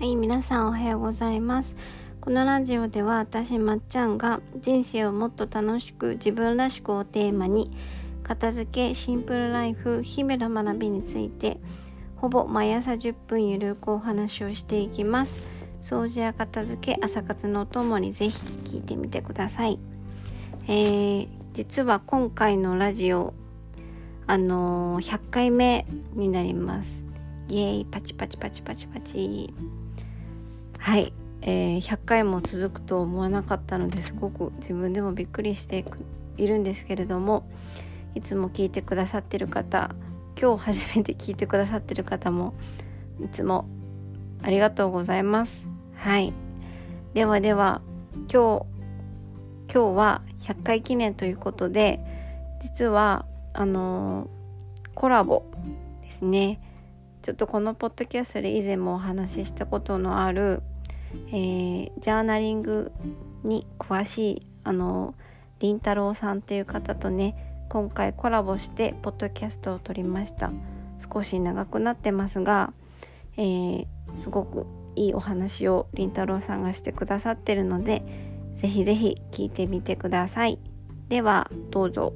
はい、皆さんおはようございます。このラジオでは私まっちゃんが人生をもっと楽しく自分らしくをテーマに片付け、シンプルライフ、日々の学びについてほぼ毎朝10分ゆるくお話をしていきます。掃除や片付け、朝活のお供にぜひ聞いてみてください。えー、実は今回のラジオあのー、100回目になります。イエーイパチパチパチパチパチ。はい、えー、100回も続くと思わなかったのですごく自分でもびっくりしているんですけれどもいつも聞いてくださってる方今日初めて聞いてくださってる方もいつもありがとうございます。はい。ではでは今日今日は100回記念ということで実はあのー、コラボですね。ちょっとこのポッドキャストで以前もお話ししたことのあるえー、ジャーナリングに詳しいあのりんたろうさんっていう方とね今回コラボしてポッドキャストを撮りました。少し長くなってますが、えー、すごくいいお話をりんたろうさんがしてくださってるのでぜひぜひ聞いてみてください。ではどうぞ。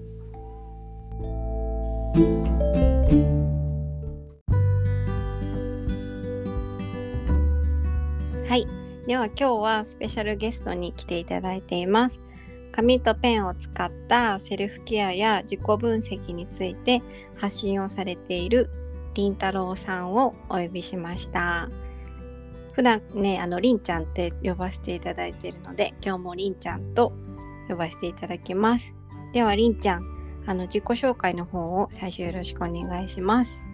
はい。では今日はスペシャルゲストに来ていただいています。紙とペンを使ったセルフケアや自己分析について発信をされているりんたろうさんをお呼びしました。普段ねあのりんちゃんって呼ばせていただいているので今日もりんちゃんと呼ばせていただきます。ではりんちゃんあの自己紹介の方を最初よろしくお願いします。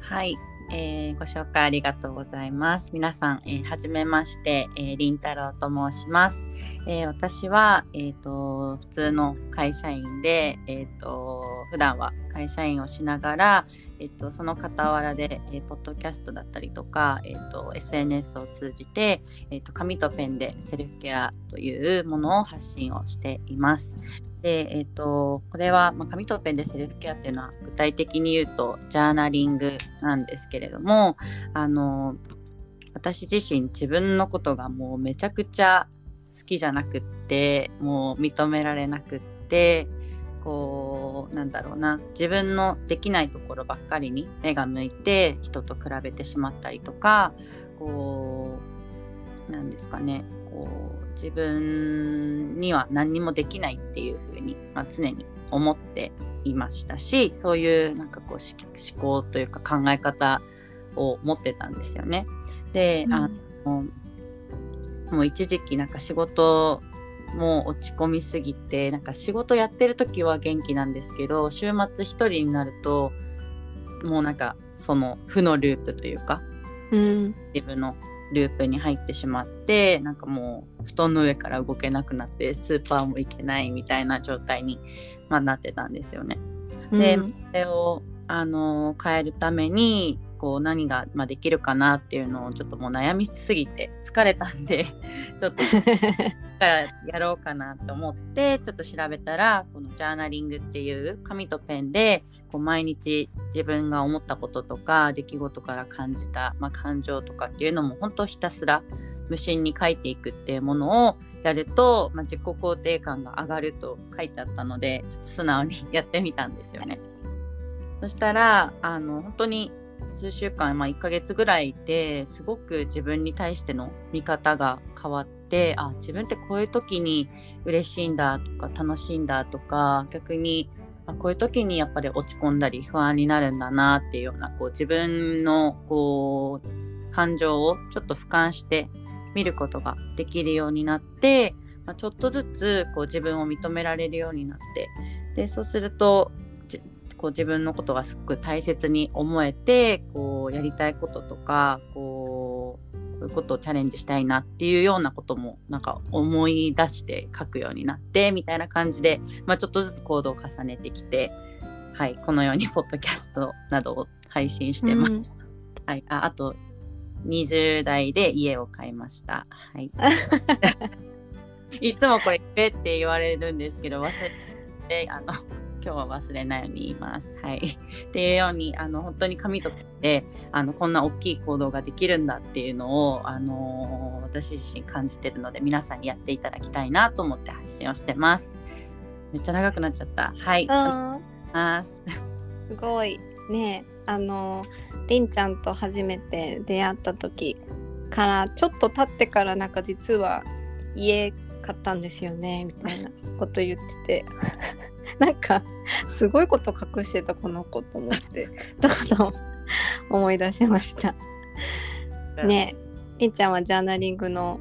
はい。えー、ご紹介ありがとうございます。皆さん、えー、はじめまして、えー、りんたろうと申します。えー、私は、えーと、普通の会社員で、えーと、普段は会社員をしながら、えーと、その傍らで、えー、ポッドキャストだったりとか、えー、と SNS を通じて、えー、と紙とペンでセルフケアというものを発信をしています。で、えっ、と、これは、まあ、紙とペンでセルフケアっていうのは具体的に言うとジャーナリングなんですけれども、あの、私自身自分のことがもうめちゃくちゃ好きじゃなくって、もう認められなくって、こう、なんだろうな、自分のできないところばっかりに目が向いて人と比べてしまったりとか、こう、なんですかね、こう自分には何にもできないっていうふうに、まあ、常に思っていましたしそういうなんかこう思考というか考え方を持ってたんですよね。で、うん、あのもう一時期なんか仕事も落ち込みすぎてなんか仕事やってる時は元気なんですけど週末一人になるともうなんかその負のループというか、うん、自分のループに入ってしまってなんかもう布団の上から動けなくなってスーパーも行けないみたいな状態に、まあ、なってたんですよね。で、うん、それをあの変えるためにこう何が、まあ、できるかなっていうのをちょっともう悩みすぎて疲れたんで ちょっとか らやろうかなと思ってちょっと調べたらこのジャーナリングっていう紙とペンでこう毎日自分が思ったこととか出来事から感じた、まあ、感情とかっていうのも本当ひたすら無心に書いていくっていうものをやると、まあ、自己肯定感が上がると書いてあったのでちょっと素直にやってみたんですよね。そしたらあの本当に数週間、まあ、1ヶ月ぐらいですごく自分に対しての見方が変わってあ自分ってこういう時に嬉しいんだとか楽しいんだとか逆にあこういう時にやっぱり落ち込んだり不安になるんだなっていうようなこう自分のこう感情をちょっと俯瞰して見ることができるようになって、まあ、ちょっとずつこう自分を認められるようになって。でそうするとこう自分のことがすごく大切に思えてこうやりたいこととかこうこういうことをチャレンジしたいなっていうようなこともなんか思い出して書くようになってみたいな感じで、まあ、ちょっとずつ行動を重ねてきて、はい、このようにポッドキャストなどを配信してます。うんはい、ああと20代で家を買いました。はい、いつもこれ「べ」って言われるんですけど忘れてあの今日は忘れないように言います。はい、っていうようにあの本当に紙とペンであのこんな大きい行動ができるんだっていうのを、あの私自身感じてるので皆さんにやっていただきたいなと思って発信をしてます。めっちゃ長くなっちゃった。はい。あます。すごいねあのりんちゃんと初めて出会った時からちょっと経ってからなんか実は家買ったんですよねみたいなこと言ってて。なんかすごいこと隠してたこの子と思って。だから思い出しました。ねりんちゃんはジャーナリングの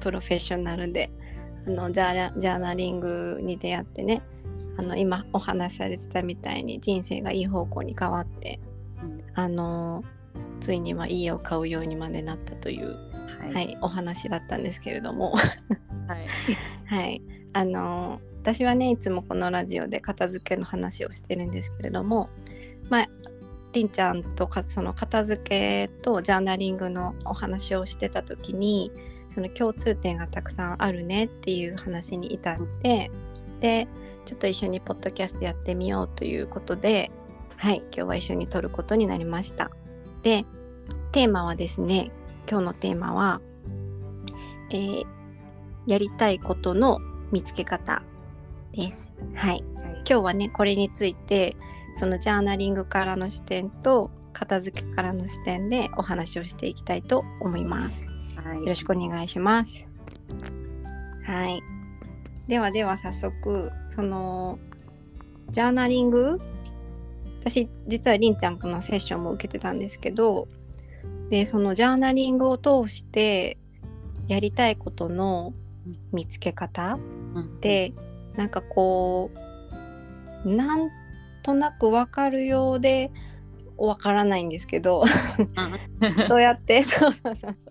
プロフェッショナルであのジャーナジャーナリングに出会ってねあの今お話しされてたみたいに人生がいい方向に変わってうん。あのついには家を買うようにまでなったという、は。はいい、お話だったんですけれども、はい。はい、あの私はねいつもこのラジオで片付けの話をしてるんですけれどもまありんちゃんとかその片付けとジャーナリングのお話をしてた時にその共通点がたくさんあるねっていう話に至ってでちょっと一緒にポッドキャストやってみようということではい今日は一緒に撮ることになりましたでテーマはですね今日のテーマは、えーやりたいことの見つけ方ですはい今日はねこれについてそのジャーナリングからの視点と片付けからの視点でお話をしていきたいと思います。はい。よろしくお願いします。はい。ではでは早速そのジャーナリング？私実はりんちゃんのセッションも受けてたんですけどでそのジャーナリングを通してやりたいことの見つけ方うん、でなんかこうなんとなくわかるようでわからないんですけどどうやって そうそうそうそ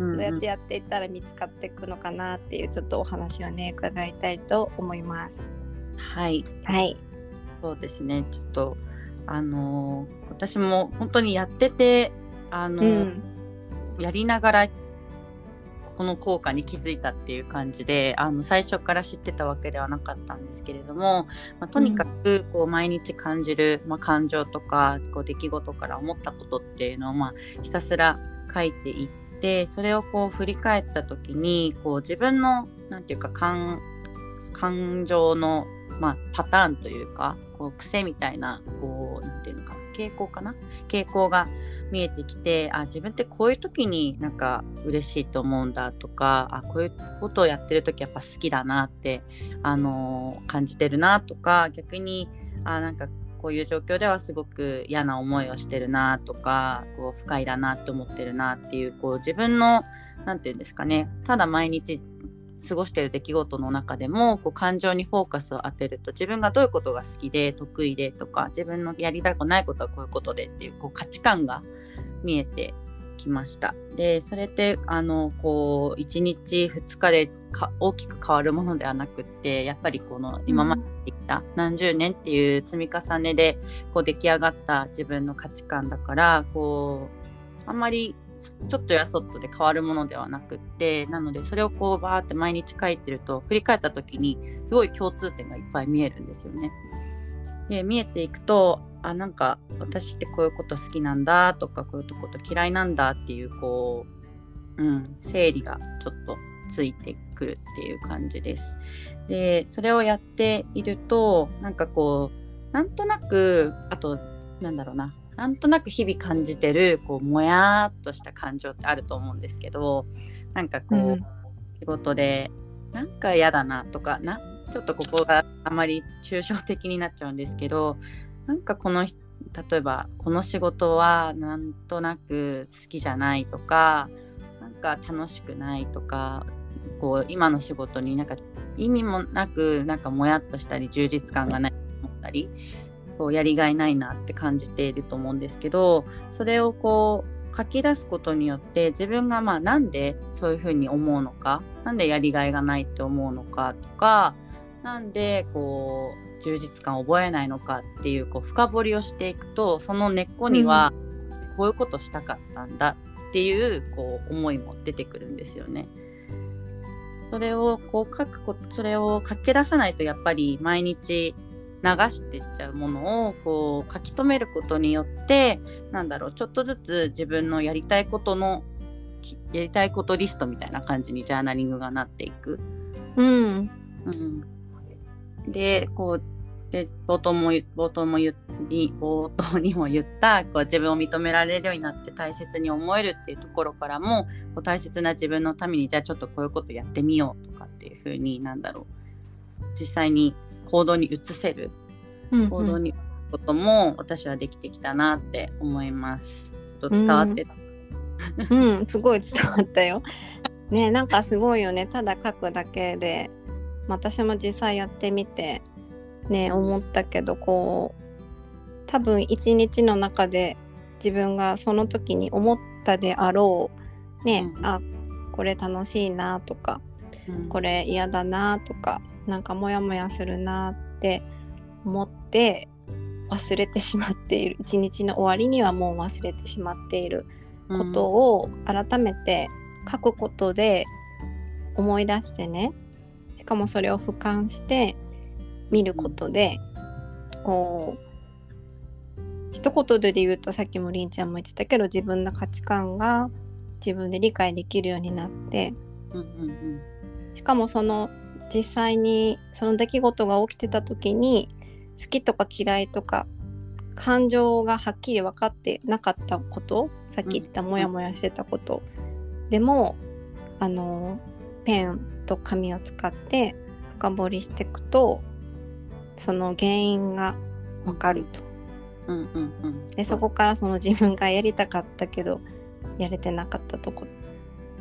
ううんどうやってやっていったら見つかっていくのかなっていうちょっとお話をね伺いたいと思います。はい。はい。そうですね。ちょっとあのー私も本当にやっててあのうー、ん。やりながらこの効果に気づいたっていう感じであの最初から知ってたわけではなかったんですけれども、まあ、とにかくこう毎日感じる、まあ、感情とかこう出来事から思ったことっていうのを、まあ、ひたすら書いていってそれをこう振り返った時にこう自分のなんていうか感感情の、まあ、パターンというかこう癖みたいなこうなんていうのか傾向かな？傾向が見えてきてあ自分ってこういう時になんか嬉しいと思うんだとかあこういうことをやってる時やっぱ好きだなって、あのー感じてるなとか逆にあなんかこういう状況ではすごく嫌な思いをしてるなとかこう不快だなって思ってるなっていうこう自分の何て言うんですかねただ毎日過ごしてる出来事の中でもこう感情にフォーカスを当てると自分がどういうことが好きで得意でとか自分のやりたくないことはこういうことでっていうこう価値観が見えてきました。でそれってあのこう1日2日でか大きく変わるものではなくってやっぱりこの今までできた何十年っていう積み重ねでこう出来上がった自分の価値観だからこうあんまりちょっとやそっとで変わるものではなくってなのでそれをこうバーって毎日書いてると振り返った時にすごい共通点がいっぱい見えるんですよね。で見えていくとあなんか私ってこういうこと好きなんだとかこういうこと嫌いなんだっていうこう、うん、整理がちょっとついてくるっていう感じです。でそれをやっているとなんかこうなんとなくあとなんだろうななんとなく日々感じてるこうもやーっとした感情ってあると思うんですけどなんかこう、うん仕事でなんか嫌だなとかなちょっとここがあまり抽象的になっちゃうんですけどなんかこの例えばこの仕事はなんとなく好きじゃないとかなんか楽しくないとかこう今の仕事になんか意味もなくなんかもやっとしたり充実感がないと思ったりこうやりがいないなって感じていると思うんですけどそれをこう書き出すことによって自分がまあなんでそういうふうに思うのかなんでやりがいがないって思うのかとかなんでこう充実感を覚えないのかっていうこう深掘りをしていくとその根っこにはこういうことしたかったんだっていうこう思いも出てくるんですよね。それをこう書くことそれを書き出さないとやっぱり毎日流していっちゃうものをこう書き留めることによってなんだろうちょっとずつ自分のやりたいことのやりたいことリストみたいな感じにジャーナリングがなっていく。うん、うん、でこうで冒頭も冒頭も言に冒頭にも言ったこう自分を認められるようになって大切に思えるっていうところからもこう大切な自分のためにじゃあちょっとこういうことやってみようとかっていうふうになんだろう。実際に行動に移せる、うんうん、行動にことも私はできてきたなって思います。ちょっと伝わってた、うん、うん、すごい伝わったよ。ねなんかすごいよね。ただ書くだけで私も実際やってみてね思ったけどこう多分一日の中で自分がその時に思ったであろうね、うん、あこれ楽しいなとか、うん、これ嫌だなとかなんかモヤモヤするなって思って忘れてしまっている。一日の終わりにはもう忘れてしまっていることを改めて書くことで思い出してねしかもそれを俯瞰して見ることでこう一言で言うとさっきもりんちゃんも言ってたけど自分の価値観が自分で理解できるようになって、しかもその実際にその出来事が起きてた時に好きとか嫌いとか感情がはっきり分かってなかったことさっき言ったモヤモヤしてたこと、でもあのペンと紙を使って深掘りしていくとその原因がわかると。うんうんうん、でそこからその自分がやりたかったけどやれてなかったとこ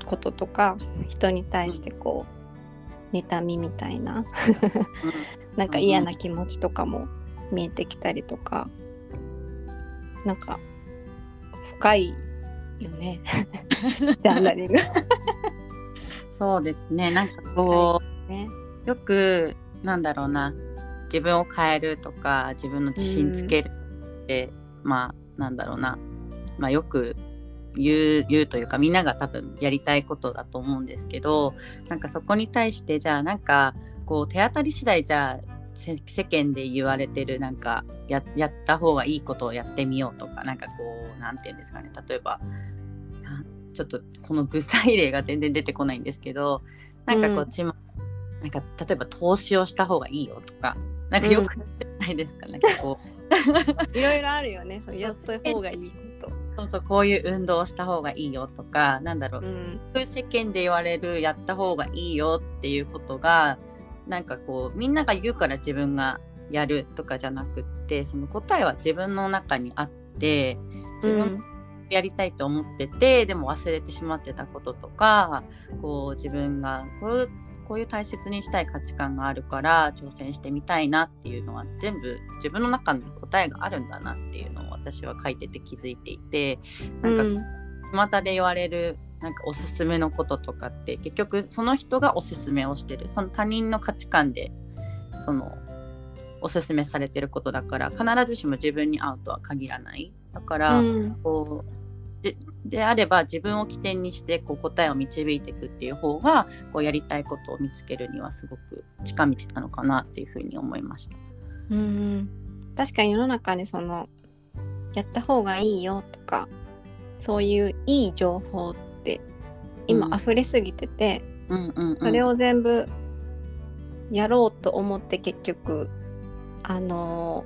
こととか人に対してこう、妬みみたいな。なんか嫌な気持ちとかも見えてきたりとか。なんか深いよね。ジャーナリングそうですね。なんかこう、ね、よくなんだろうな。自分を変えるとか自分の自信つけるって、うん、まあなんだろうな、まあ、よく言う言うというかみんなが多分やりたいことだと思うんですけどなんかそこに対してじゃあなんかこう手当たり次第じゃあ世間で言われてるなんかややった方がいいことをやってみようとかなんかこう何て言うんですかね。例えばちょっとこの具体例が全然出てこないんですけどなんかこう、うん、ちまなんか例えば投資をした方がいいよとかなんかよくないですか、うん、なんかこう。いろいろあるよね。そうやった方がいいこと。そうそうこういう運動をした方がいいよとかなんだろう、うん、そういう世間で言われるやった方がいいよっていうことがなんかこうみんなが言うから自分がやるとかじゃなくってその答えは自分の中にあって自分やりたいと思ってて、うん、でも忘れてしまってたこととかこう自分がこうこういう大切にしたい価値観があるから挑戦してみたいなっていうのは全部自分の中に答えがあるんだなっていうのを私は書いてて気づいていてなんか巷で言われるなんかおすすめのこととかって結局その人がおすすめをしてる。その他人の価値観でそのおすすめされてることだから必ずしも自分に合うとは限らない。だから、こうでであれば自分を起点にしてこう答えを導いていくっていう方がこうやりたいことを見つけるにはすごく近道なのかなっていうふうに思いました。うん確かに世の中にそのやった方がいいよとかそういういい情報って今溢れすぎてて、それを全部やろうと思って結局あの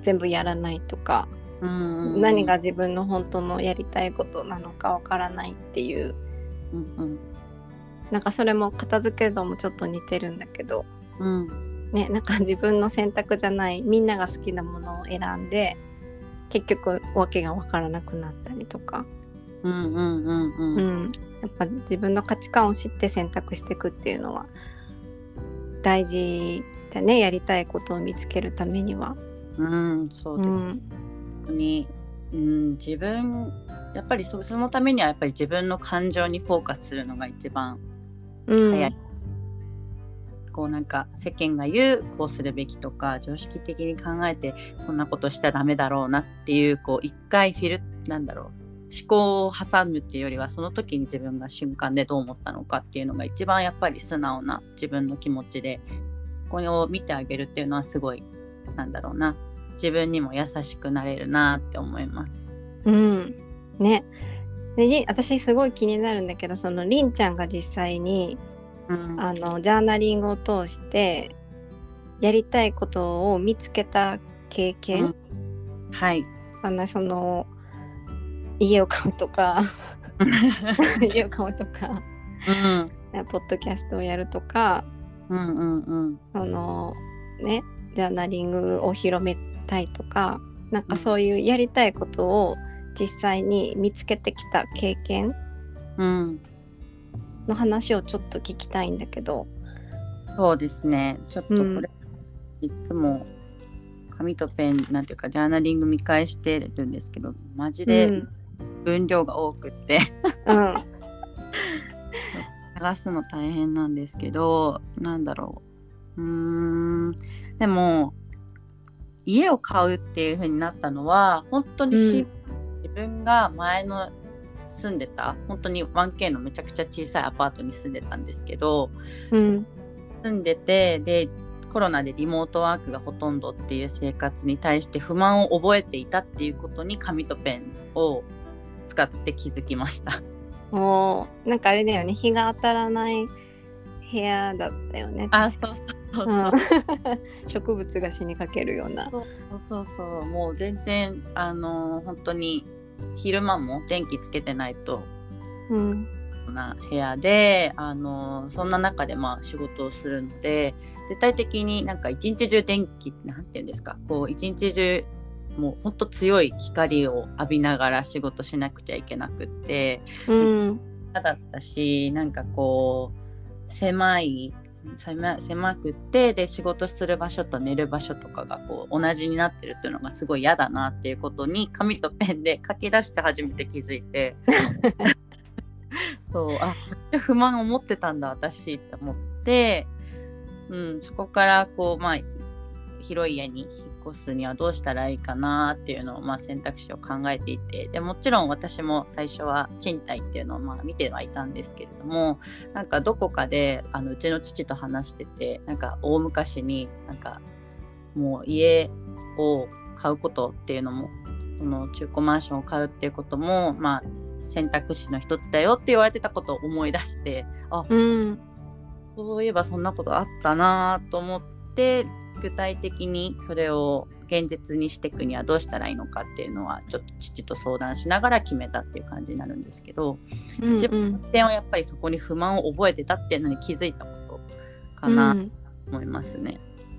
ー、全部やらないとかうん何が自分の本当のやりたいことなのかわからないっていう、うんうん、なんかそれも片付けるのもちょっと似てるんだけど、うん。ね、なんか自分の選択じゃないみんなが好きなものを選んで結局訳が分からなくなったりとか。うんうんうんうん。うん、やっぱ自分の価値観を知って選択していくっていうのは大事だねやりたいことを見つけるためには。うん、そうです、ね、うんに、うん、自分やっぱりそのためにはやっぱり自分の感情にフォーカスするのが一番早い。うん、こうなんか世間が言うこうするべきとか常識的に考えてこんなことしちゃダメだろうなっていうこう一回フィルなんだろう。思考を挟むっていうよりはその時に自分が瞬間でどう思ったのかっていうのが一番やっぱり素直な自分の気持ちでこれを見てあげるっていうのはすごいなんだろうな自分にも優しくなれるなって思います。うん。ね。でり私すごい気になるんだけどそのりんちゃんが実際にうん。あのジャーナリングを通してやりたいことを見つけた経験、はい。かなその家を買うとか 家を買うとかうん。ポッドキャストをやるとかうんうんうん。そのねジャーナリングを広めたいとかなんかそういうやりたいことを実際に見つけてきた経験うん。の話をちょっと聞きたいんだけど。そうですね。ちょっとこれ、うん。いつも紙とペンなんていうかジャーナリング見返してるんですけどマジうでん。分量が多くって、うん。探すの大変なんですけどなんだろう。うーん。でも家を買うっていう風になったのは本当にシンプル。自分が前の住んでた本当に 1K のめちゃくちゃ小さいアパートに住んでたんですけどうん。住んでてでコロナでリモートワークがほとんどっていう生活に対して不満を覚えていたっていうことに紙とペンを使って気づきました。もうなんかあれだよね。日が当たらない部屋だったよね。あそうそう 植物が死にかけるような。そうそうそう。もう全然あの本当に昼間も電気つけてないと。うん。な部屋であのそんな中でまあ仕事をするので絶対的になんか一日中電気なんていうんですか。こう一日中もうほんと強い光を浴びながら仕事しなくちゃいけなくって。うん。嫌だったしなんかこう狭い狭狭くってで仕事する場所と寝る場所とかがこう同じになってるっていうのがすごい嫌だなっていうことに紙とペンで 書き出して初めて気づいて。そう。あ不満を持ってたんだ私って思って、うん、そこからこうまあ広い家に越すにはどうしたらいいかなっていうのを、まあ、選択肢を考えていてでもちろん私も最初は賃貸っていうのをまあ見てはいたんですけれどもなんかどこかであのうちの父と話しててなんか大昔になんかもう家を買うことっていうのもその中古マンションを買うっていうこともまあ選択肢の一つだよって言われてたことを思い出してあうん。そういえばそんなことあったなと思って具体的にそれを現実にしていくにはどうしたらいいのかっていうのはちょっと父と相談しながら決めたっていう感じになるんですけどうん自分点はやっぱりそこに不満を覚えてたっていうのに気づいたことかなと思いますね。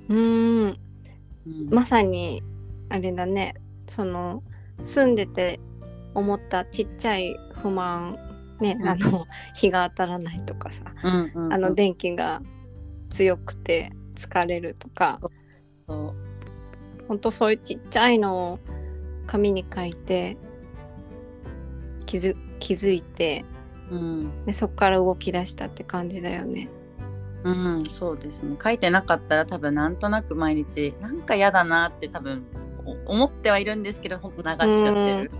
うんうん。うん。まさにあれだね。その住んでて思ったちっちゃい不満ね、うん。あの日が当たらないとかさ、うんうんうん。あの電気が強くて疲れるとか。ほんとそういうちっちゃいのを紙に書いて気づ気づいてうん。でそこから動き出したって感じだよね。うん、そうですね。書いてなかったら多分なんとなく毎日なんか嫌だなって多分お思ってはいるんですけどほんと流しちゃってる、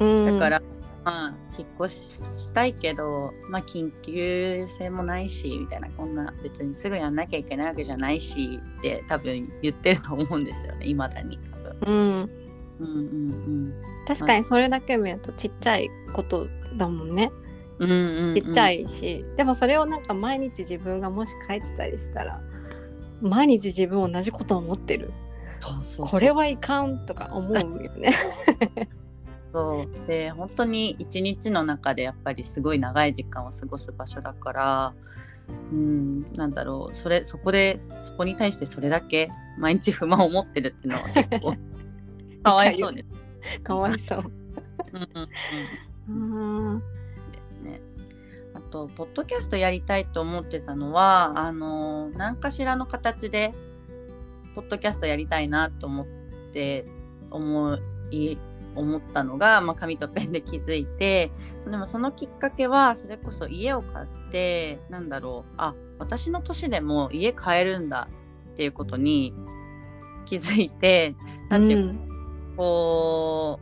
うん、だからまあ引っ越したいけどまあ緊急性もないしみたいなこんな別にすぐやんなきゃいけないわけじゃないしって多分言ってると思うんですよねいまだに多分。うん、うんうん確かにそれだけ見るとちっちゃいことだもんね。うんうんうん。うんちっちゃいし、でもそれをなんか毎日自分がもし書いてたりしたら毎日自分同じことを思ってる。そうそうそう。これはいかんとか思うよね。そうで本当に一日の中でやっぱりすごい長い時間を過ごす場所だからうんなんだろうそれそこでそこに対してそれだけ毎日不満を持ってるっていうのは結構 かわいそうです。かわいそう。うんうんうんうんですね。あとポッドキャストやりたいと思ってたのはあの何かしらの形でポッドキャストやりたいなと思って思い思ったのが、まあ、紙とペンで気づいてでもそのきっかけはそれこそ家を買ってなんだろうあ私の年でも家買えるんだっていうことに気づいてなんていうか、こ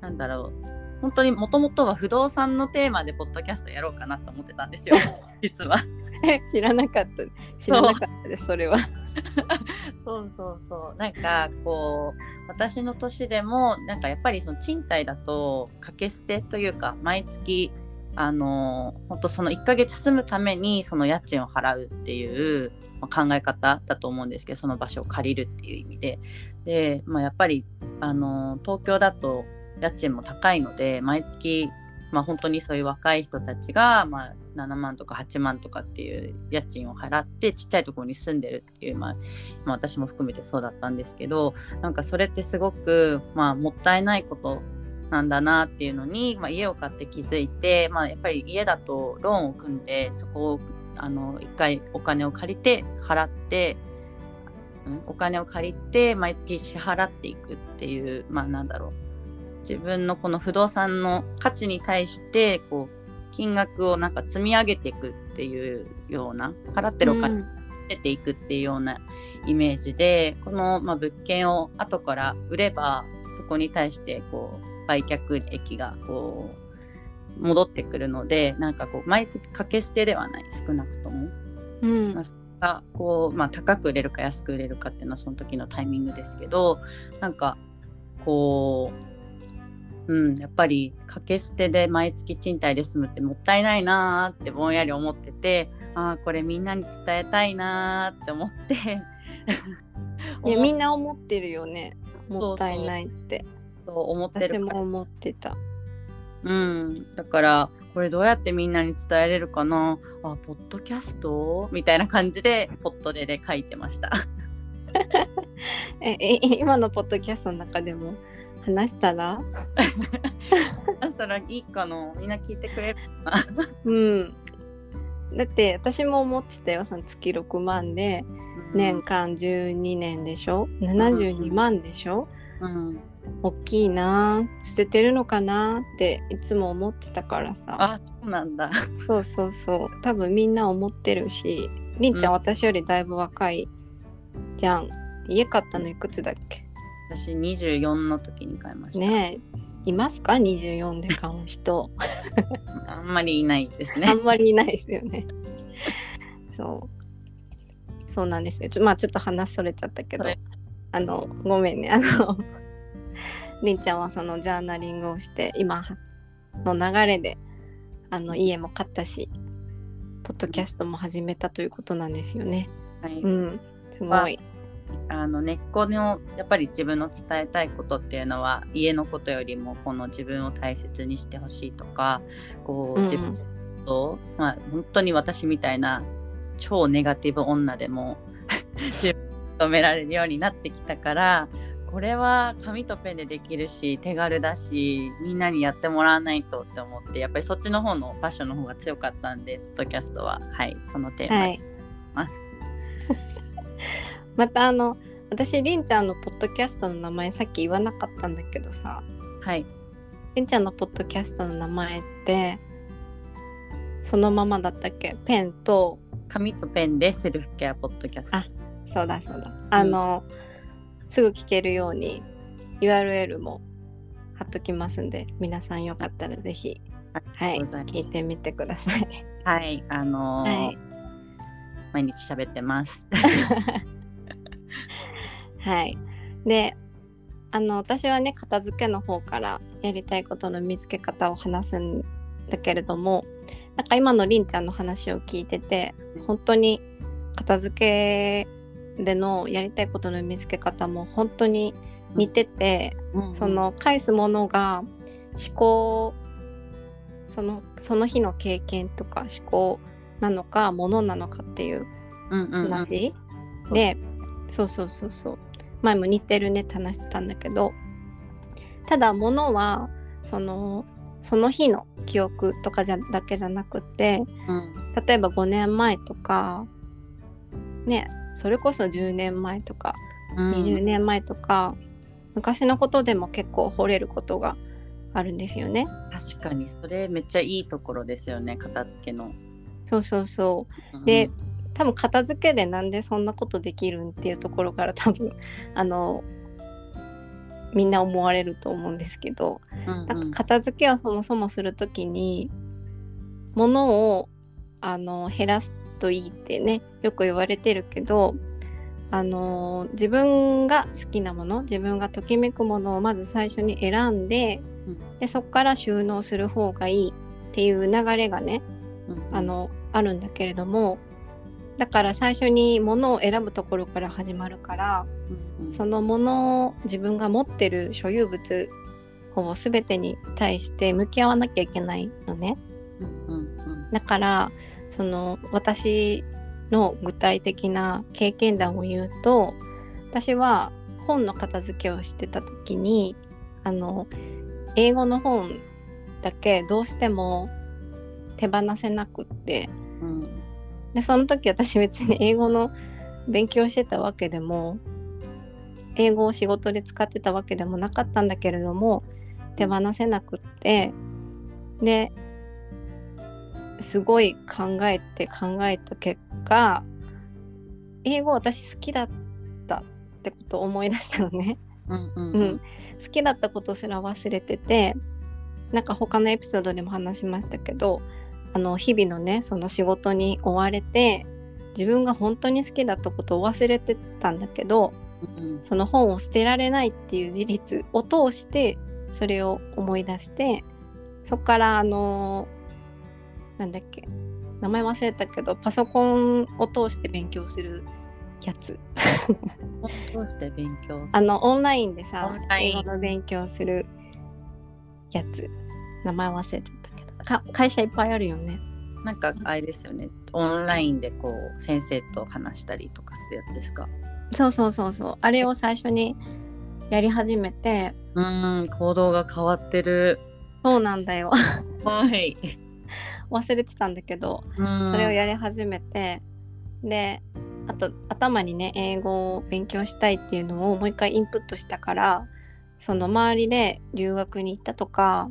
うなんだろう本当にもともとは不動産のテーマでポッドキャストやろうかなと思ってたんですよ 実は。知らなかった知らなかったですそれは。そうそうそうなんかこう私の年でもなんかやっぱりその賃貸だと掛け捨てというか毎月あの本当その1ヶ月住むためにその家賃を払うっていう、まあ、考え方だと思うんですけどその場所を借りるっていう意味でで、まあ、やっぱりあの東京だと家賃も高いので毎月、まあ、本当にそういう若い人たちが、まあ、7万とか8万とかっていう家賃を払ってちっちゃいところに住んでるっていう、まあ、まあ、私も含めてそうだったんですけどなんかそれってすごく、まあ、もったいないことなんだなっていうのに、まあ、家を買って気づいて、まあ、やっぱり家だとローンを組んでそこをあの一回お金を借りて払って、お金を借りて毎月支払っていくっていうまあなんだろう。自分のこの不動産の価値に対してこう金額をなんか積み上げていくっていうような払ってるお金出ていくっていうようなイメージで、うん、この、まあ、物件を後から売ればそこに対してこう売却益がこう戻ってくるのでなんかこう毎月掛け捨てではない少なくとも。うんがこう、まあ、高く売れるか安く売れるかっていうのはその時のタイミングですけどなんかこう、うん、やっぱり掛け捨てで毎月賃貸で住むってもったいないなーってぼんやり思っててああこれみんなに伝えたいなーって思って。いやみんな思ってるよね。もったいないって。と思ってる。私も思ってた。うん。だからこれどうやってみんなに伝えれるかな。あポッドキャスト？みたいな感じでポットでで書いてました。え今のポッドキャストの中でも？話したら？話したらいいかな？みんな聞いてくれるかな？うん。だって私も思ってたよその月6万で。年間12年でしょ？72万でしょ、うん、大きいな。捨ててるのかな？っていつも思ってたからさ。あそうなんだ。そうそうそう。多分みんな思ってるし。りんちゃん、うん、私よりだいぶ若いじゃん。家買ったのいくつだっけ？私24の時に買いました。ねいますか？24で買う人。あんまりいないですね。あんまりいないですよね。そう。そうなんですよ。ちょまあちょっと話それちゃったけど。あのごめんね。あのりんちゃんはそのジャーナリングをして今の流れであの家も買ったしポッドキャストも始めたということなんですよね。はい、うん、すごい。あの根っこのやっぱり自分の伝えたいことっていうのは家のことよりもこの自分を大切にしてほしいとかこう自分と、うん、まあ本当に私みたいな超ネガティブ女でも 自分を認められるようになってきたからこれは紙とペンでできるし手軽だしみんなにやってもらわないとって思ってやっぱりそっちの方のパッションの方が強かったんでポッドキャストは。はいそのテーマにます。はい、またあの私りんちゃんのポッドキャストの名前さっき言わなかったんだけどさ。はい。りんちゃんのポッドキャストの名前ってそのままだったっけ？ペンと。紙とペンでセルフケアポッドキャスト。あそうだそうだ。あの、うんすぐ聞けるように URL も貼っときますんで皆さんよかったらぜひ。はい。聞いてみてください。はいあのーはい、毎日喋ってます。はい。であの私はね片付けの方からやりたいことの見つけ方を話すんだけれどもなんか今のりんちゃんの話を聞いてて本当に片付けでのやりたいことの見つけ方も本当に似てて、うん、その返すものが思考そのその日の経験とか思考なのかものなのかっていう話、うんうん、でそうそうそうそう前も似てるねって話してたんだけどただものはそのその日の記憶とかじゃだけじゃなくて、うん、例えば5年前とかねそれこそ10年前とか、20年前とか昔のことでも結構掘れることがあるんですよね。確かにそれめっちゃいいところですよね片付けの。そうそうそう。うん、で多分片付けでなんでそんなことできるんっていうところから多分あのみんな思われると思うんですけど、うんうん。なんか片付けをそもそもする時に物をあの減らすといいってねよく言われてるけどあの自分が好きなもの自分がときめくものをまず最初に選んでうん。でそこから収納する方がいいっていう流れがねうん。あのあるんだけれどもだから最初に物を選ぶところから始まるからうんうん。そのものを自分が持ってる所有物ほぼ全てに対して向き合わなきゃいけないのね。うんうんだからその私の具体的な経験談を言うと私は本の片付けをしてた時にあの英語の本だけどうしても手放せなくってうんでその時私別に英語の勉強してたわけでも英語を仕事で使ってたわけでもなかったんだけれども手放せなくってですごい考えて考えた結果英語私好きだったってことを思い出したのね。うんうん。うん、好きだったことすら忘れててなんか他のエピソードでも話しましたけどあの日々のねその仕事に追われて自分が本当に好きだったことを忘れてたんだけどうんその本を捨てられないっていう事実を通してそれを思い出してそこからあのなんだっけ名前忘れたけどパソコンを通して勉強するやつ。どうして勉強する。あのオンラインでさオンライン。英語の勉強するやつ。名前忘れてたか会社いっぱいあるよね。なんかあれですよね。オンラインでこう先生と話したりとかするやつですか？そうそうそうそう。あれを最初にやり始めて。うーん行動が変わってる。そうなんだよ。はい。忘れてたんだけどそそれをやり始めて。であと頭にね英語を勉強したいっていうのをもう一回インプットしたからその周りで留学に行ったとか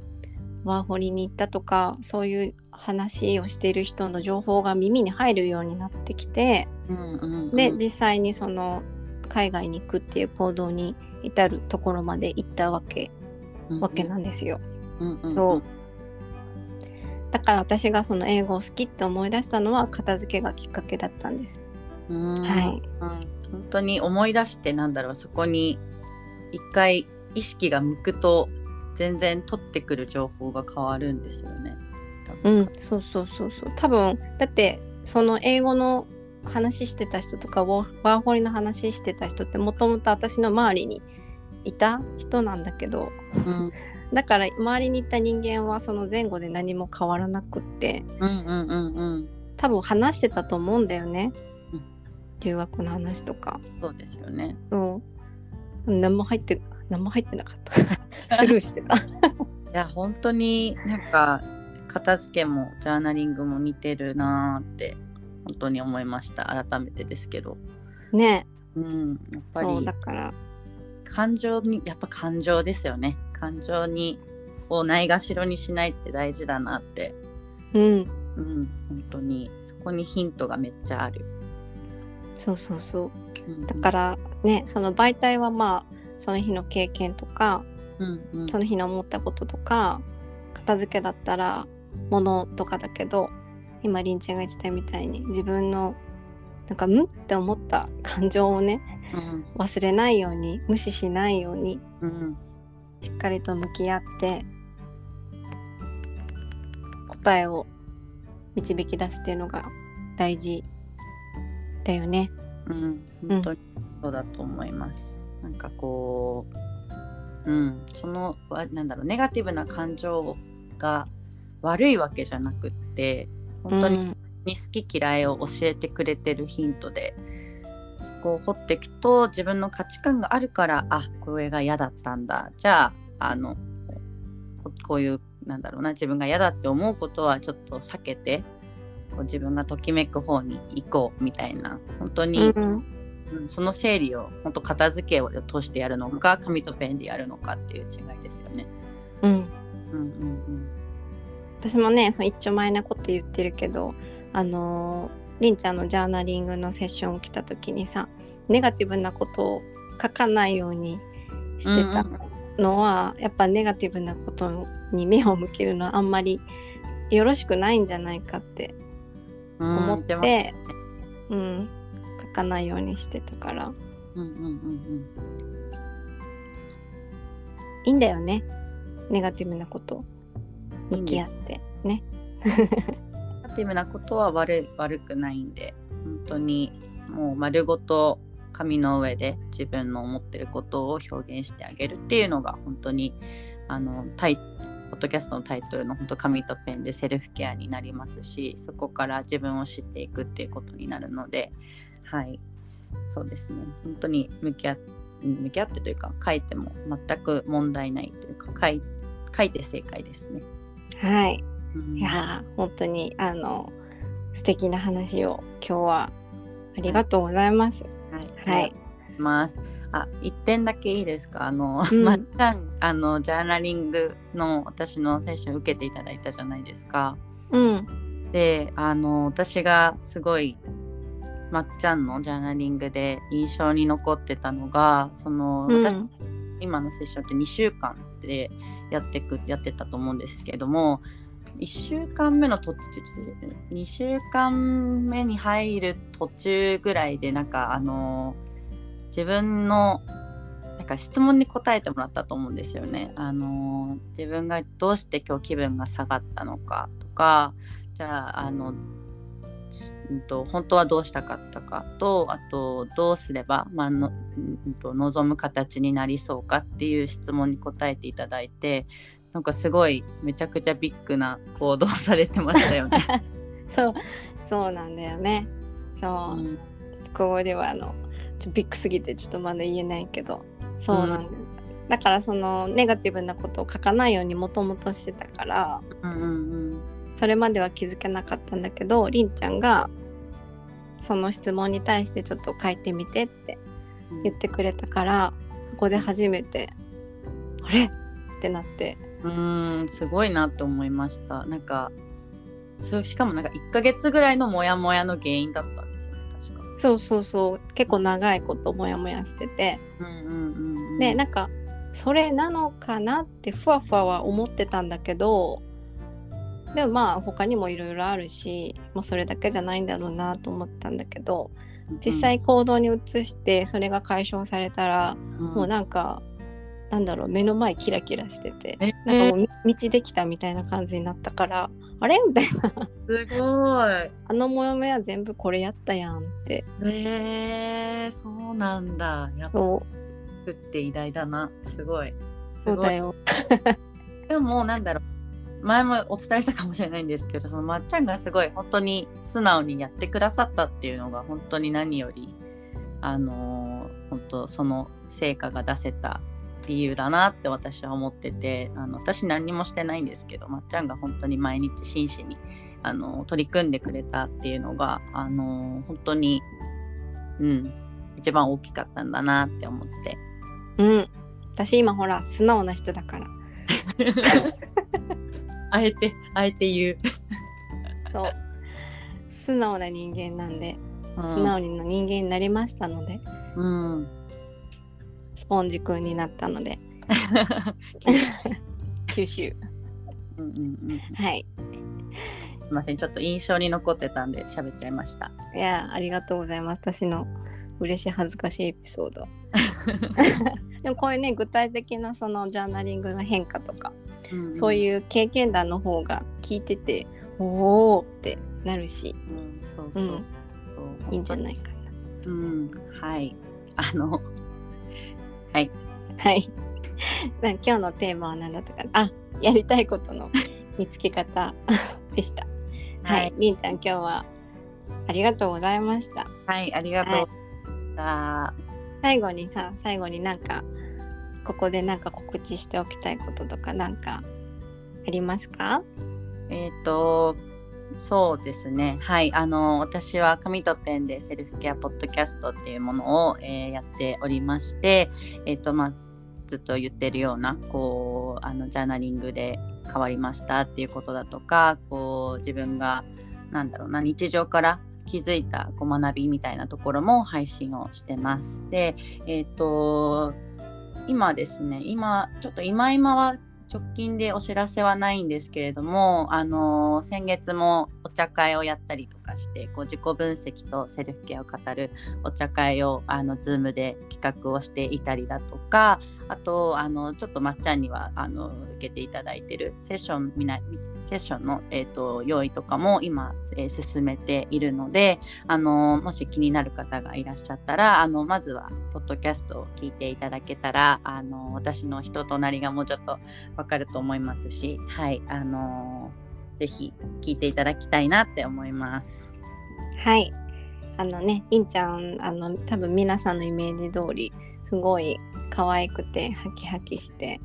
ワーホリに行ったとかそういう話をしている人の情報が耳に入るようになってきてうんうんうん。で実際にその海外に行くっていう行動に至るところまで行ったわけわけなんですよ。うんうん。そう。だから私がその英語を好きって思い出したのは片付けがきっかけだったんです。うん。はい。うん。本当に思い出してなんだろうそこに一回意識が向くと全然取ってくる情報が変わるんですよね。多う分。ん、そうそうそうそう。多分だってその英語の話してた人とかワーワーホリの話してた人ってもともと私の周りにいた人なんだけどうん。だから周りにいた人間はその前後で何も変わらなくってうんうんうんうん。多分話してたと思うんだよね、うん。留学の話とか。そうですよね。そう。何も入って何も入ってなかった。スルーしてた。いや本当になんか片付けもジャーナリングも似てるなーって本当に思いました。改めてですけど。ね。うん、やっぱそうりだから。感情にやっぱ感情ですよね。感情にをないがしろにしないって大事だなって。うん。うん本当に。そこにヒントがめっちゃある、そうそうそう。うん、だからねその媒体はまあその日の経験とかうんうん。その日の思ったこととか片付けだったら物とかだけど今りんちゃんが言ってたみたいに自分のなんか「ん?」って思った感情をねうん。忘れないように無視しないようにうん。しっかりと向き合って答えを導き出すっていうのが大事だよね。うん。本当にそうだと思います、なんかこううんそのなんだろうネガティブな感情が悪いわけじゃなくって本当に好き嫌いを教えてくれてるヒントでそこを掘っていくと自分の価値観があるからあこれが嫌だったんだ。じゃああのここういうなんだろうな自分が嫌だって思うことはちょっと避けてこう自分がときめく方に行こうみたいな。本当に、うん。うん。その整理を本当片付けを通してやるのか紙とペンでやるのかっていう違いですよね。うん。うんうん私もねその一丁前なこと言ってるけどあのーりんちゃんのジャーナリングのセッション来た時にさネガティブなことを書かないようにしてた、うんうん。のはやっぱネガティブなことに目を向けるのはあんまりよろしくないんじゃないかって思って、うん、うん、書かないようにしてたから。うんうんうんいいんだよね。ネガティブなこと。向き合ってね。ネガティブなことは悪い悪くないんで。本当にもう丸ごと紙の上で自分の思ってることを表現してあげるっていうのが本当にあのタイポッドキャストのタイトルの本当紙とペンでセルフケアになりますしそこから自分を知っていくっていうことになるのではいそうですね本当に向き合向き合ってというか書いても全く問題ないというか書い書いて正解ですね。はい、うんいやー本当にあの素敵な話を今日はありがとうございます。はい、はいありがとうございます。あ、一点だけいいですか？あの、うんまっちゃん、あのジャーナリングの私のセッション受けていただいたじゃないですか。うんで、あの私がすごいまっちゃんのジャーナリングで印象に残ってたのが、その、うん私今のセッションって2週間でやってくやってたと思うんですけれども。1週間目の途中2週間目に入る途中ぐらいでなんかあの自分のなんか質問に答えてもらったと思うんですよね。あの自分がどうして今日気分が下がったのかとかじゃああの、うんと、本当はどうしたかったかとあとどうすれば、まあのうんと、望む形になりそうかっていう質問に答えていただいてなんかすごいめちゃくちゃビッグな行動されてましたよね。そうそうなんだよね。そう、うん。ここではあのちょビッグすぎてちょっとまだ言えないけどそうなんだよ、だからそのネガティブなことを書かないようにもともとしてたからうんうんそれまでは気づけなかったんだけどりんちゃんがその質問に対してちょっと書いてみてってうん言ってくれたからそこで初めてあれ？ってなって。うーんすごいなと思いました。なんかそうしかもなんか1ヶ月ぐらいのモヤモヤの原因だったんですよね確か。そうそうそう。結構長いことモヤモヤしてて。うんうんうんうん、でなんかそれなのかなってふわふわは思ってたんだけどでもまあ他にもいろいろあるし、まあ、それだけじゃないんだろうなと思ったんだけど実際行動に移してそれが解消されたら、うん、もうなんかなんだろう目の前キラキラしててえ？なんかもうみ道できたみたいな感じになったからあれ？みたいな。すごい。あのモヤモヤ全部これやったやんって。えー、そうなんだ。やっぱって偉大だな。すごい。すごい。そうだよ。でもなんだろう前もお伝えしたかもしれないんですけどそのまっちゃんがすごい本当に素直にやってくださったっていうのが本当に何よりあのー本当その成果が出せた理由だなって私は思っててあの私何にもしてないんですけどまっちゃんが本当に毎日真摯にあの取り組んでくれたっていうのがあの本当にうん一番大きかったんだなって思って。うん。私今ほら素直な人だから あえてあえて言う。そう。素直な人間なんでうん。素直な人間になりましたので、うん。スポンジくんになったので。吸収うんうんうんはい。すいません。ちょっと印象に残ってたんで喋っちゃいました。いやありがとうございます。私の嬉しい恥ずかしいエピソード。でもこういうね具体的なそのジャーナリングの変化とか、そうういう経験談の方が聞いてておおってなるし、ん、うん、そうそう、うん、いいんじゃないかうんはい。あの はい。なはい。な今日のテーマは何だったかな？あやりたいことの見つけ方でした。はい、はい。りんちゃん今日はありがとうございました。はいありがとう。はいございま最後にさ最後になんかここでなんか告知しておきたいこととかなんかありますか？したえっ、とそうですね。はい。あの私は紙とペンでセルフケアポッドキャストっていうものを、えーやっておりましてえっ、とまあずっと言ってるようなこうあのジャーナリングで変わりましたっていうことだとかこう自分がなんだろうな日常から気づいたこう学びみたいなところも配信をしてます。で、えっ、と今ですね今ちょっと今今は直近でお知らせはないんですけれども、あの、先月もお茶会をやったりとかしてこう自己分析とセルフケアを語るお茶会をあの Zoom で企画をしていたりだとかあとあのちょっとまっちゃんにはあの受けていただいてるセッションみなセッションの、えーと、用意とかも今、えー、進めているのであのもし気になる方がいらっしゃったらあのまずはポッドキャストを聞いていただけたらあの私の人となりがもうちょっとわかると思いますしはいあのぜひ聞いていただきたいなって思います。はいあのねいんちゃんあの多分皆さんのイメージ通りすごい可愛くてハキハキして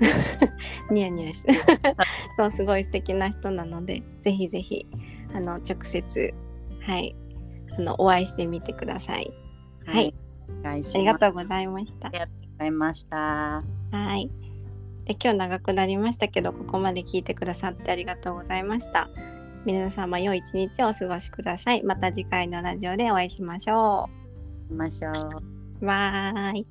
ニヤニヤして そうすごい素敵な人なのでぜひぜひあの直接はいあのお会いしてみてください。はい、はい、ありがとうございました。ありがとうございました。はい。で今日長くなりましたけどここまで聞いてくださってありがとうございました。皆様良い一日をお過ごしください。また次回のラジオでお会いしましょう。しましょう。バイ。